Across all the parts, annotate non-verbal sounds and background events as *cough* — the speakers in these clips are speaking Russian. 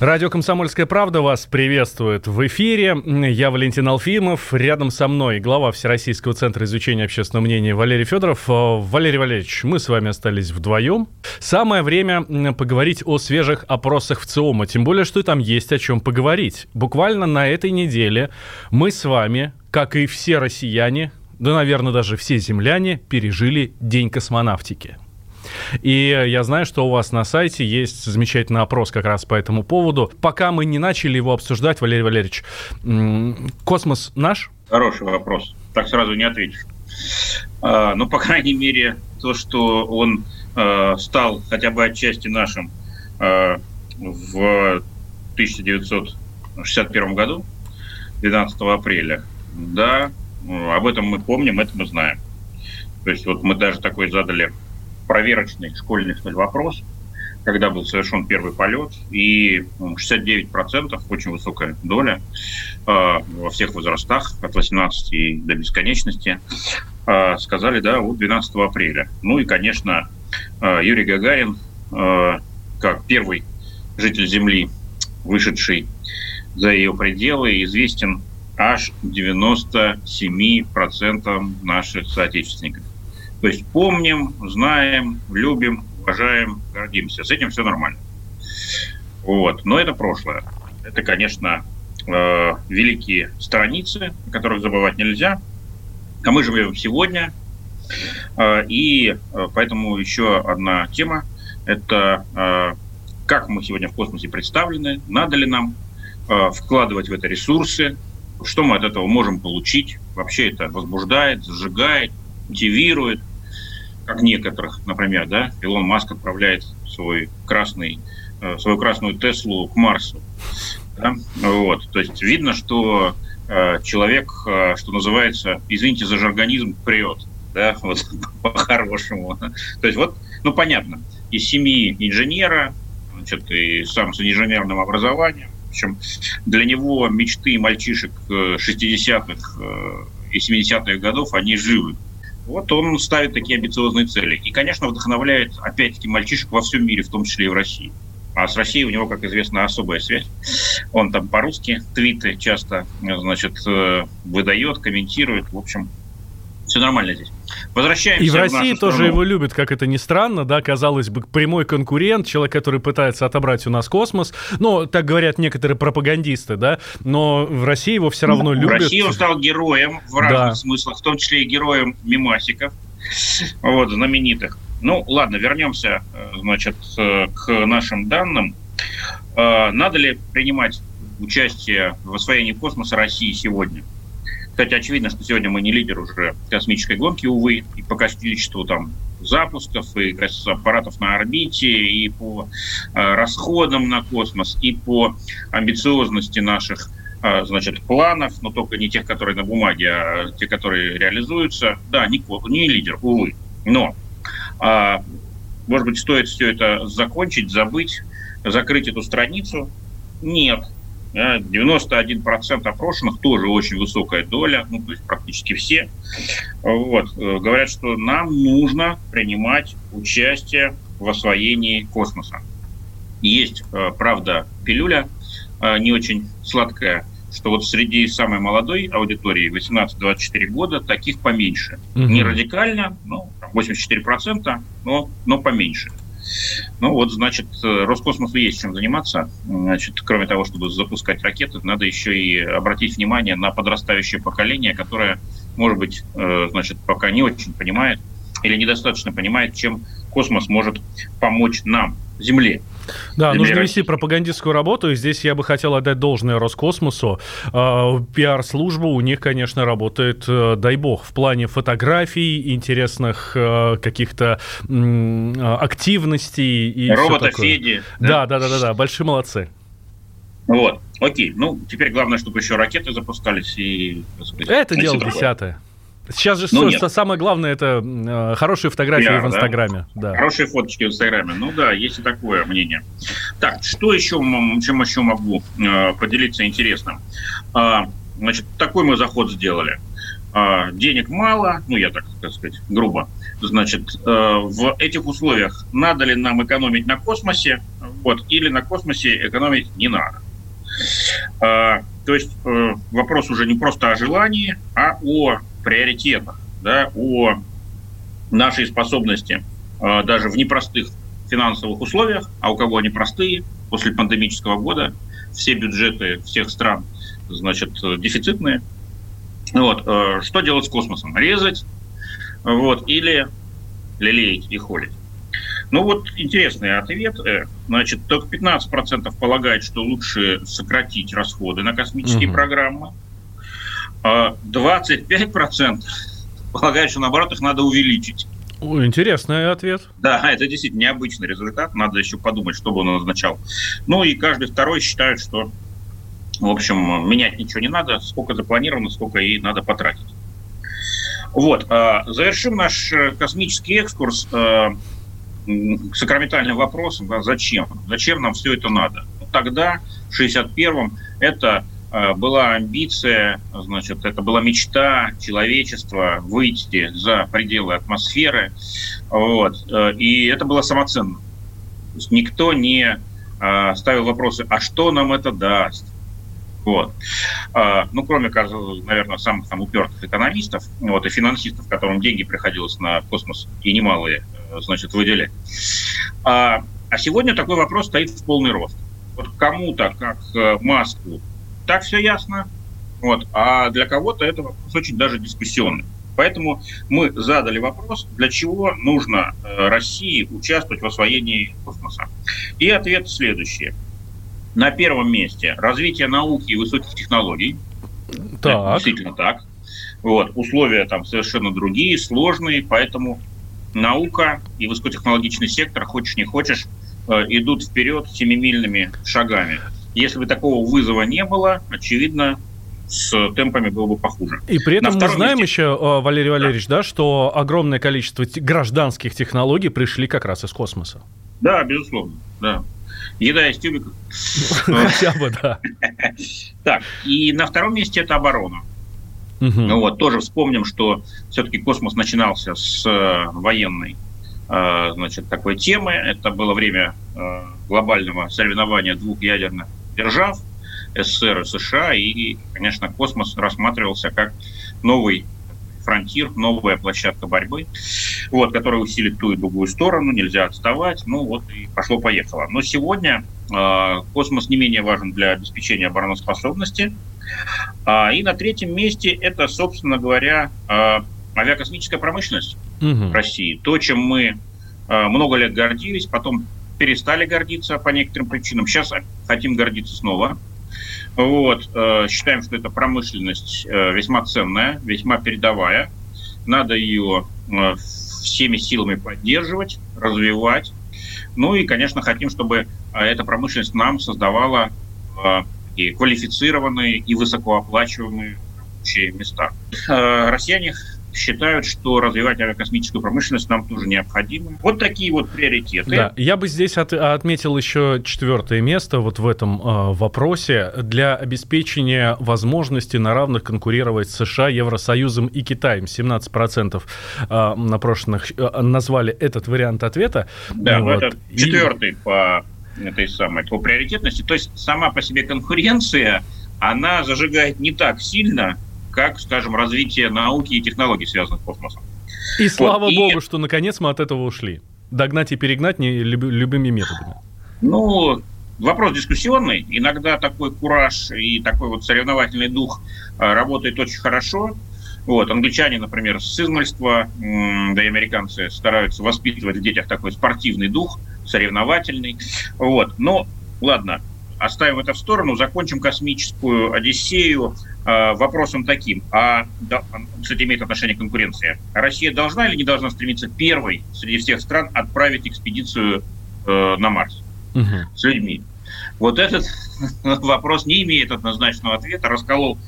Радио «Комсомольская правда» вас приветствует в эфире. Я Валентин Алфимов. Рядом со мной глава Всероссийского центра изучения общественного мнения Валерий Федоров. Э, Валерий Валерьевич, мы с вами остались вдвоем. Самое время поговорить о свежих опросах в ЦИОМа. Тем более, что там есть о чем поговорить. Буквально на этой неделе мы с вами, как и все россияне, да, наверное, даже все земляне, пережили День космонавтики. И я знаю, что у вас на сайте есть замечательный опрос как раз по этому поводу. Пока мы не начали его обсуждать, Валерий Валерьевич, космос наш? Хороший вопрос. Так сразу не ответишь. А, ну, по крайней мере, то, что он а, стал хотя бы отчасти нашим а, в 1961 году, 12 апреля, да, об этом мы помним, это мы знаем. То есть вот мы даже такой задали проверочный школьный что вопрос, когда был совершен первый полет, и 69%, очень высокая доля э, во всех возрастах, от 18 до бесконечности, э, сказали, да, вот 12 апреля. Ну и, конечно, э, Юрий Гагарин, э, как первый житель Земли, вышедший за ее пределы, известен аж 97% наших соотечественников. То есть помним, знаем, любим, уважаем, гордимся. С этим все нормально. Вот. Но это прошлое. Это, конечно, э, великие страницы, о которых забывать нельзя. А мы живем сегодня. Э, и э, поэтому еще одна тема – это э, как мы сегодня в космосе представлены, надо ли нам э, вкладывать в это ресурсы, что мы от этого можем получить. Вообще это возбуждает, зажигает, мотивирует как некоторых, например, да, Илон Маск отправляет свой красный, э, свою красную Теслу к Марсу. Да? Вот. То есть видно, что э, человек, э, что называется, извините за жаргонизм, прет, да, *laughs* вот по-хорошему. То есть вот, ну понятно, из семьи инженера, значит, и сам с инженерным образованием, в общем, для него мечты мальчишек 60-х и 70-х годов, они живы. Вот он ставит такие амбициозные цели. И, конечно, вдохновляет, опять-таки, мальчишек во всем мире, в том числе и в России. А с Россией у него, как известно, особая связь. Он там по-русски твиты часто, значит, э, выдает, комментирует. В общем, все нормально здесь. Возвращаемся И в России в тоже страну. его любят, как это ни странно, да, казалось бы, прямой конкурент, человек, который пытается отобрать у нас космос. Ну, так говорят некоторые пропагандисты, да, но в России его все равно ну, любят. В России он стал героем в разных да. смыслах, в том числе и героем мимасиков, вот, знаменитых. Ну, ладно, вернемся, значит, к нашим данным. Э, надо ли принимать участие в освоении космоса России сегодня? Кстати, очевидно, что сегодня мы не лидер уже космической гонки, увы, и по количеству там запусков, и аппаратов на орбите, и по э, расходам на космос, и по амбициозности наших э, значит, планов, но только не тех, которые на бумаге, а те, которые реализуются. Да, не, не лидер, увы. Но, э, может быть, стоит все это закончить, забыть, закрыть эту страницу? Нет. 91% опрошенных, тоже очень высокая доля, ну, то есть практически все, вот, э, говорят, что нам нужно принимать участие в освоении космоса. Есть, э, правда, пилюля, э, не очень сладкая, что вот среди самой молодой аудитории, 18-24 года, таких поменьше. Угу. Не радикально, ну, 84%, но, но поменьше. Ну вот, значит, э, Роскосмосу есть чем заниматься. Значит, кроме того, чтобы запускать ракеты, надо еще и обратить внимание на подрастающее поколение, которое, может быть, э, значит, пока не очень понимает или недостаточно понимает, чем космос может помочь нам, Земле. Да, нужно вести пропагандистскую работу, и здесь я бы хотел отдать должное Роскосмосу. А, пиар-служба у них, конечно, работает, э, дай бог, в плане фотографий, интересных э, каких-то активностей и Робота Феди. Да, да, да, да, да, большие молодцы. Вот, окей. Ну, теперь главное, чтобы еще ракеты запускались и... Сказать, это дело десятое. Сейчас же ну, что, самое главное это э, хорошие фотографии Пиар, в Инстаграме. Да? Да. Хорошие фоточки в Инстаграме. Ну да, есть и такое мнение. Так, что еще, чем еще могу э, поделиться интересным? Э, значит, такой мы заход сделали. Э, денег мало, ну я так, так сказать, грубо. Значит, э, в этих условиях надо ли нам экономить на космосе, вот, или на космосе экономить не надо. Э, то есть э, вопрос уже не просто о желании, а о приоритетах, да, о нашей способности э, даже в непростых финансовых условиях, а у кого они простые, после пандемического года все бюджеты всех стран, значит, дефицитные. Вот, э, что делать с космосом? Резать, вот, или лелеять и холить? Ну вот интересный ответ. Э, значит, только 15% полагает, что лучше сократить расходы на космические угу. программы. 25% полагают, что наоборот их надо увеличить. Ой, интересный ответ. Да, это действительно необычный результат. Надо еще подумать, что бы он означал. Ну и каждый второй считает, что, в общем, менять ничего не надо. Сколько запланировано, сколько и надо потратить. Вот. А, завершим наш э, космический экскурс э, сакраментальным вопросом. Да, зачем? Зачем нам все это надо? Тогда, в 61-м, это была амбиция, значит, это была мечта человечества выйти за пределы атмосферы, вот, э, и это было самоценно. То есть никто не э, ставил вопросы, а что нам это даст? Вот. Ну, кроме, наверное, самых там упертых экономистов вот, и финансистов, которым деньги приходилось на космос и немалые, значит, выделять. А, а сегодня такой вопрос стоит в полный рост. Вот кому-то, как Маску, так все ясно. Вот. А для кого-то это вопрос очень даже дискуссионный. Поэтому мы задали вопрос, для чего нужно э, России участвовать в освоении космоса. И ответ следующий. На первом месте развитие науки и высоких технологий. Так. Это действительно так. Вот. Условия там совершенно другие, сложные, поэтому наука и высокотехнологичный сектор, хочешь не хочешь, э, идут вперед семимильными шагами. Если бы такого вызова не было, очевидно, с темпами было бы похуже. И при этом мы знаем месте... еще, э, Валерий Валерьевич, да. да, что огромное количество гражданских технологий пришли как раз из космоса. Да, безусловно, да. Еда из тюбиков. *laughs* Хотя бы, да. *laughs* Так, и на втором месте это оборона. Ну вот, тоже вспомним, что все-таки космос начинался с э, военной э, значит, такой темы. Это было время глобального соревнования двух ядерных держав, СССР и США, и, конечно, космос рассматривался как новый фронтир, новая площадка борьбы, вот, которая усилит ту и другую сторону, нельзя отставать, ну вот и пошло-поехало. Но сегодня э, космос не менее важен для обеспечения обороноспособности. А, и на третьем месте это, собственно говоря, э, авиакосмическая промышленность угу. России. То, чем мы э, много лет гордились, потом перестали гордиться по некоторым причинам. Сейчас хотим гордиться снова. Вот. Э, считаем, что эта промышленность э, весьма ценная, весьма передовая. Надо ее э, всеми силами поддерживать, развивать. Ну и, конечно, хотим, чтобы эта промышленность нам создавала и квалифицированные и высокооплачиваемые рабочие места. Россияне считают, что развивать авиакосмическую промышленность нам тоже необходимо. Вот такие вот приоритеты. Да, я бы здесь от, отметил еще четвертое место вот в этом э, вопросе для обеспечения возможности на равных конкурировать с США, Евросоюзом и Китаем. 17% э, на прошлых э, назвали этот вариант ответа. Да, вот. это четвертый и... по этой самой по приоритетности. То есть сама по себе конкуренция, она зажигает не так сильно, как, скажем, развитие науки и технологий, связанных с космосом. И слава вот. богу, и... что наконец мы от этого ушли. Догнать и перегнать не люб... любыми методами. Ну, вопрос дискуссионный. Иногда такой кураж и такой вот соревновательный дух а, работает очень хорошо. Вот, англичане, например, с измальства, да и американцы стараются воспитывать в детях такой спортивный дух, соревновательный. Вот. Но, ладно, оставим это в сторону, закончим космическую Одиссею э, вопросом таким. А, да, кстати, имеет отношение к конкуренции. Россия должна или не должна стремиться первой среди всех стран отправить экспедицию э, на Марс угу. с людьми? Вот этот *laughs* вопрос не имеет однозначного ответа, расколол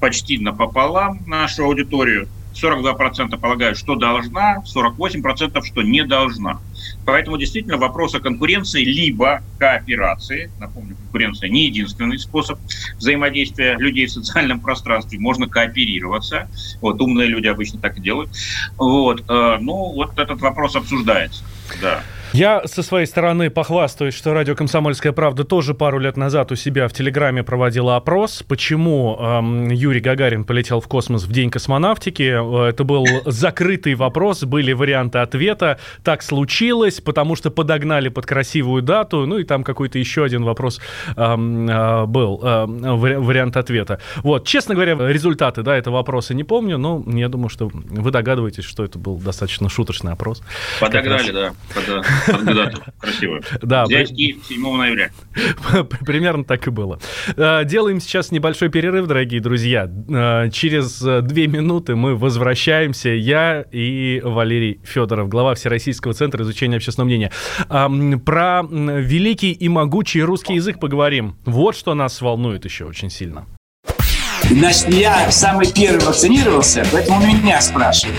почти напополам нашу аудиторию. 42% полагают, что должна, 48% что не должна. Поэтому действительно вопрос о конкуренции либо кооперации, напомню, конкуренция не единственный способ взаимодействия людей в социальном пространстве, можно кооперироваться, вот умные люди обычно так и делают, вот, э, ну вот этот вопрос обсуждается, да. Я со своей стороны похвастаюсь, что радио «Комсомольская правда» тоже пару лет назад у себя в Телеграме проводила опрос, почему эм, Юрий Гагарин полетел в космос в день космонавтики. Это был закрытый вопрос, были варианты ответа. Так случилось, потому что подогнали под красивую дату, ну и там какой-то еще один вопрос эм, э, был, э, вариант ответа. Вот, честно говоря, результаты да, этого вопроса не помню, но я думаю, что вы догадываетесь, что это был достаточно шуточный опрос. Подогнали, да. Кандидату. Красиво. Да. Взять Киев 7 ноября. *laughs* Примерно так и было. Э, делаем сейчас небольшой перерыв, дорогие друзья. Э, через э, две минуты мы возвращаемся. Я и Валерий Федоров, глава Всероссийского центра изучения общественного мнения. Про великий и могучий русский язык поговорим. Вот что нас волнует еще очень сильно. Значит, я самый первый вакцинировался, поэтому меня спрашивают.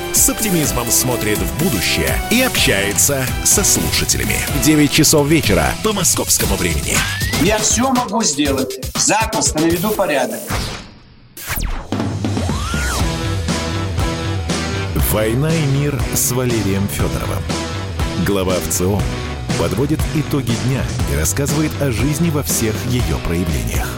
с оптимизмом смотрит в будущее и общается со слушателями. 9 часов вечера по московскому времени. Я все могу сделать. Запросто наведу порядок. «Война и мир» с Валерием Федоровым. Глава ВЦО подводит итоги дня и рассказывает о жизни во всех ее проявлениях.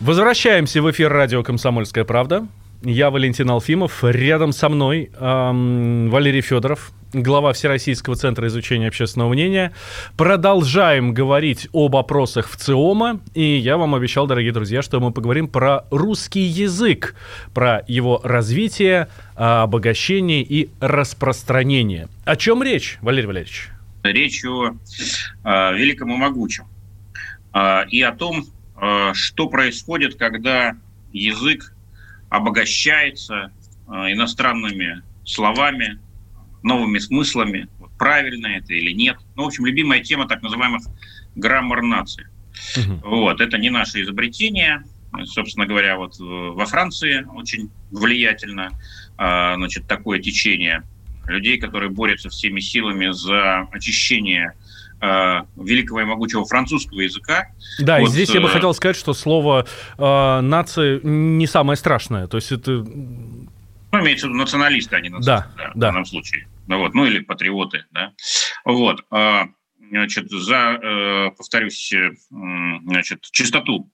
Возвращаемся в эфир радио «Комсомольская правда». Я Валентин Алфимов. Рядом со мной эм, Валерий Федоров, глава Всероссийского центра изучения общественного мнения. Продолжаем говорить об опросах в ЦИОМа. И я вам обещал, дорогие друзья, что мы поговорим про русский язык, про его развитие, обогащение и распространение. О чем речь, Валерий Валерьевич? Речь о э, великом и могучем. Э, и о том, что происходит, когда язык обогащается э, иностранными словами, новыми смыслами. Правильно это или нет. Ну, в общем, любимая тема так называемых граммар нации. Угу. Вот, это не наше изобретение. Собственно говоря, вот во Франции очень влиятельно э, значит, такое течение людей, которые борются всеми силами за очищение э, великого и могучего французского языка. Да, вот, и здесь я бы э, хотел сказать, что слово э, нация не самое страшное. То есть это... Ну, имеется в виду националисты, а не нацисты, да, да, в данном случае. Ну, вот, ну или патриоты, да. Вот. Э, значит, за, э, повторюсь, э, значит, чистоту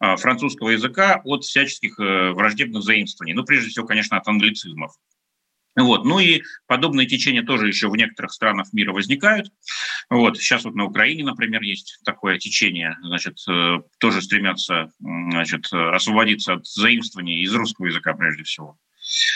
э, французского языка от всяческих э, враждебных заимствований. Ну, прежде всего, конечно, от англицизмов. Вот. Ну и подобные течения тоже еще в некоторых странах мира возникают. Вот. Сейчас вот на Украине, например, есть такое течение, значит, э, тоже стремятся значит, освободиться от заимствований из русского языка прежде всего.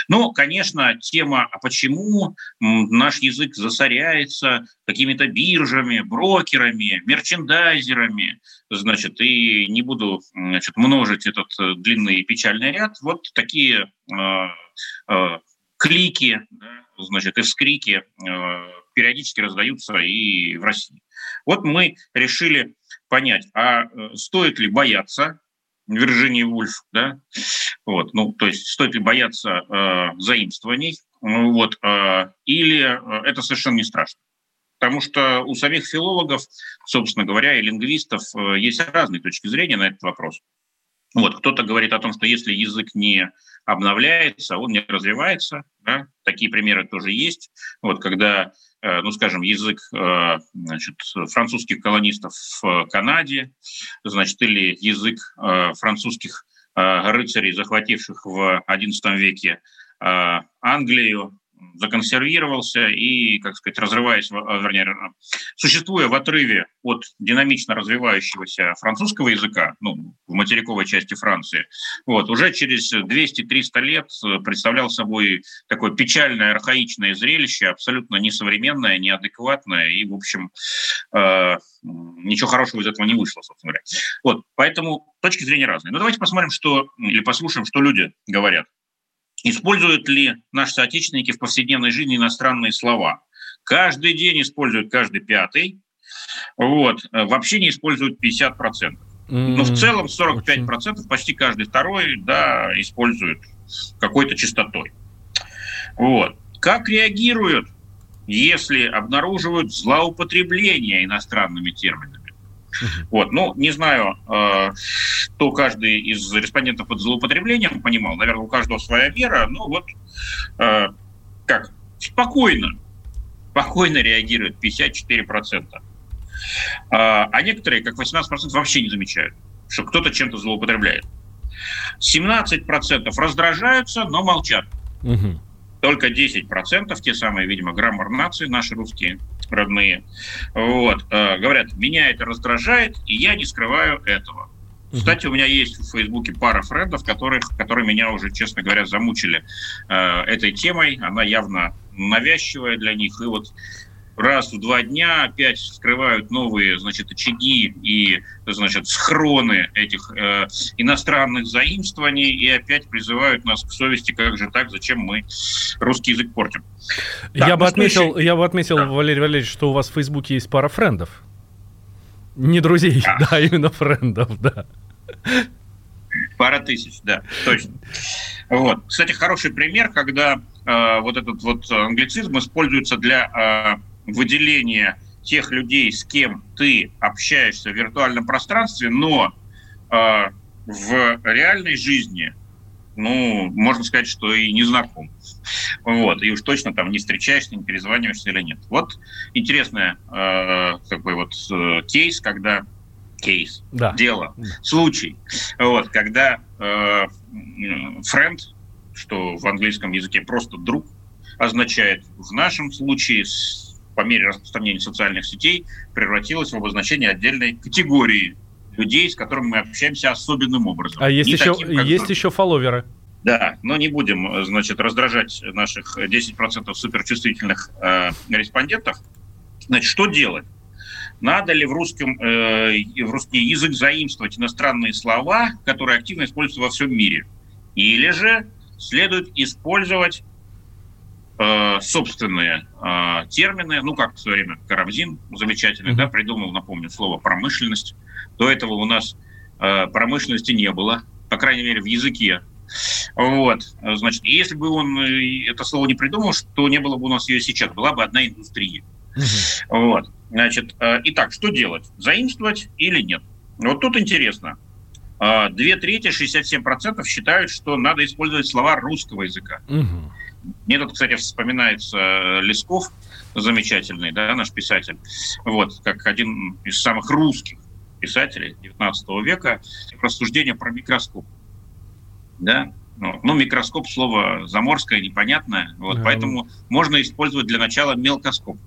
Ну, конечно, тема, а почему наш язык засоряется какими-то биржами, брокерами, мерчендайзерами, значит, и не буду значит, множить этот э, длинный печальный ряд. Вот такие э, клики, значит, и вскрики э, периодически раздаются и в России. Вот мы решили понять, а э, стоит ли бояться Вирджинии Вульф, да, вот, ну, то есть стоит ли бояться э, заимствований, вот, э, или э, это совершенно не страшно. Потому что у самих филологов, собственно говоря, и лингвистов есть разные точки зрения на этот вопрос. Вот, кто-то говорит о том, что если язык не обновляется, он не развивается. Да? Такие примеры тоже есть. Вот, когда, э, ну, скажем, язык э, значит, французских колонистов в Канаде, значит, или язык э, французских рыцарей, захвативших в XI веке Англию, законсервировался и, как сказать, разрываясь, вернее, существуя в отрыве от динамично развивающегося французского языка, ну, в материковой части Франции, вот, уже через 200-300 лет представлял собой такое печальное, архаичное зрелище, абсолютно несовременное, неадекватное, и, в общем, э, ничего хорошего из этого не вышло, собственно говоря. Вот, поэтому точки зрения разные. Но давайте посмотрим, что, или послушаем, что люди говорят. Используют ли наши соотечественники в повседневной жизни иностранные слова? Каждый день используют каждый пятый. Вот. Вообще не используют 50%. Mm-hmm. Но в целом 45%, okay. почти каждый второй, да, используют какой-то частотой. Вот. Как реагируют, если обнаруживают злоупотребление иностранными терминами? Вот, ну, не знаю, э, что каждый из респондентов под злоупотреблением понимал. Наверное, у каждого своя вера. Ну, вот, э, как, спокойно, спокойно реагируют 54%. А, а некоторые, как 18%, вообще не замечают, что кто-то чем-то злоупотребляет. 17% раздражаются, но молчат. Угу. Только 10%, те самые, видимо, граммар нации, наши русские, родные, вот, э, говорят, меня это раздражает, и я не скрываю этого. Кстати, у меня есть в Фейсбуке пара френдов, которых, которые меня уже, честно говоря, замучили э, этой темой. Она явно навязчивая для них. И вот раз в два дня опять скрывают новые, значит, очаги и, значит, схроны этих э, иностранных заимствований и опять призывают нас к совести, как же так, зачем мы русский язык портим. Так, я, бы отметил, я бы отметил, да. Валерий Валерьевич, что у вас в Фейсбуке есть пара френдов. Не друзей, а. *laughs* да, именно френдов, да. Пара тысяч, да, точно. Вот. Кстати, хороший пример, когда э, вот этот вот англицизм используется для э, выделение тех людей, с кем ты общаешься в виртуальном пространстве, но э, в реальной жизни, ну, можно сказать, что и не знаком. Вот, и уж точно там не встречаешься, не перезваниваешься или нет. Вот интересный э, такой вот э, кейс, когда кейс, да. дело, случай, вот, когда э, friend, что в английском языке просто друг, означает в нашем случае по мере распространения социальных сетей превратилась в обозначение отдельной категории людей, с которыми мы общаемся особенным образом. А есть, еще, таким, есть еще фолловеры. Да, но не будем, значит, раздражать наших 10% суперчувствительных э, респондентов. Значит, что делать? Надо ли в, русском, э, в русский язык заимствовать иностранные слова, которые активно используются во всем мире? Или же следует использовать Э, собственные э, термины, ну, как в свое время Карамзин замечательный, mm-hmm. да, придумал, напомню, слово «промышленность». До этого у нас э, промышленности не было, по крайней мере, в языке. Вот, значит, если бы он э, это слово не придумал, что не было бы у нас ее сейчас, была бы одна индустрия. Mm-hmm. Вот, значит, э, итак, что делать? Заимствовать или нет? Вот тут интересно. Э, две трети, 67% считают, что надо использовать слова русского языка. Mm-hmm. Мне тут, кстати, вспоминается э, Лесков, замечательный, да, наш писатель, вот, как один из самых русских писателей 19 века, рассуждение про микроскоп. Да, ну, ну, микроскоп слово заморское, непонятное, вот, да. поэтому можно использовать для начала мелкоскоп.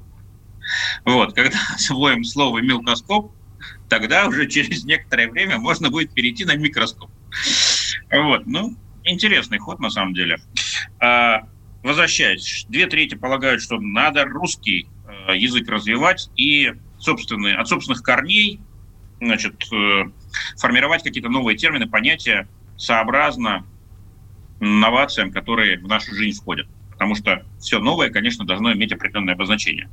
Вот, когда *laughs* освоим слово мелкоскоп, тогда уже через некоторое время можно будет перейти на микроскоп. Вот, ну, интересный ход на самом деле. Возвращаясь, две трети полагают, что надо русский э, язык развивать и собственные, от собственных корней значит, э, формировать какие-то новые термины, понятия сообразно новациям, которые в нашу жизнь входят. Потому что все новое, конечно, должно иметь определенное обозначение.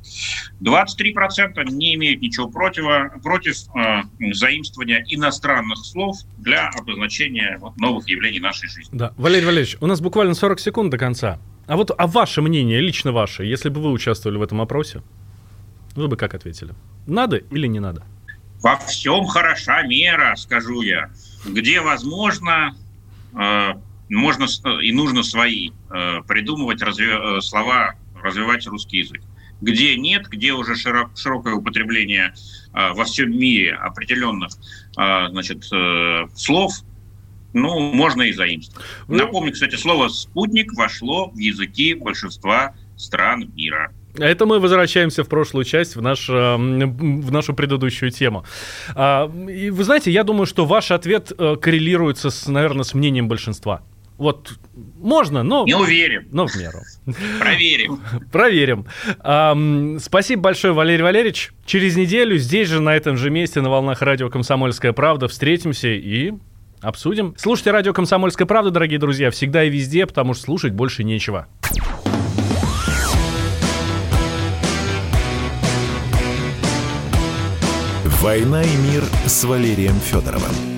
23% не имеют ничего против, против э, заимствования иностранных слов для обозначения вот, новых явлений нашей жизни. Да. Валерий Валерьевич, у нас буквально 40 секунд до конца. А вот а ваше мнение, лично ваше, если бы вы участвовали в этом опросе, вы бы как ответили? Надо или не надо? Во всем хороша мера, скажу я. Где возможно, э, можно и нужно свои э, придумывать разви- э, слова, развивать русский язык. Где нет, где уже широк, широкое употребление э, во всем мире определенных э, значит, э, слов, ну, можно и заимствовать. Ну... Напомню, кстати, слово «спутник» вошло в языки большинства стран мира. Это мы возвращаемся в прошлую часть, в, наш, э, в нашу предыдущую тему. А, и вы знаете, я думаю, что ваш ответ э, коррелируется, с, наверное, с мнением большинства. Вот можно, но... Не уверен. Но в меру. Проверим. Проверим. А, спасибо большое, Валерий Валерьевич. Через неделю здесь же, на этом же месте, на волнах радио «Комсомольская правда» встретимся и обсудим. Слушайте радио «Комсомольская правда», дорогие друзья, всегда и везде, потому что слушать больше нечего. «Война и мир» с Валерием Федоровым.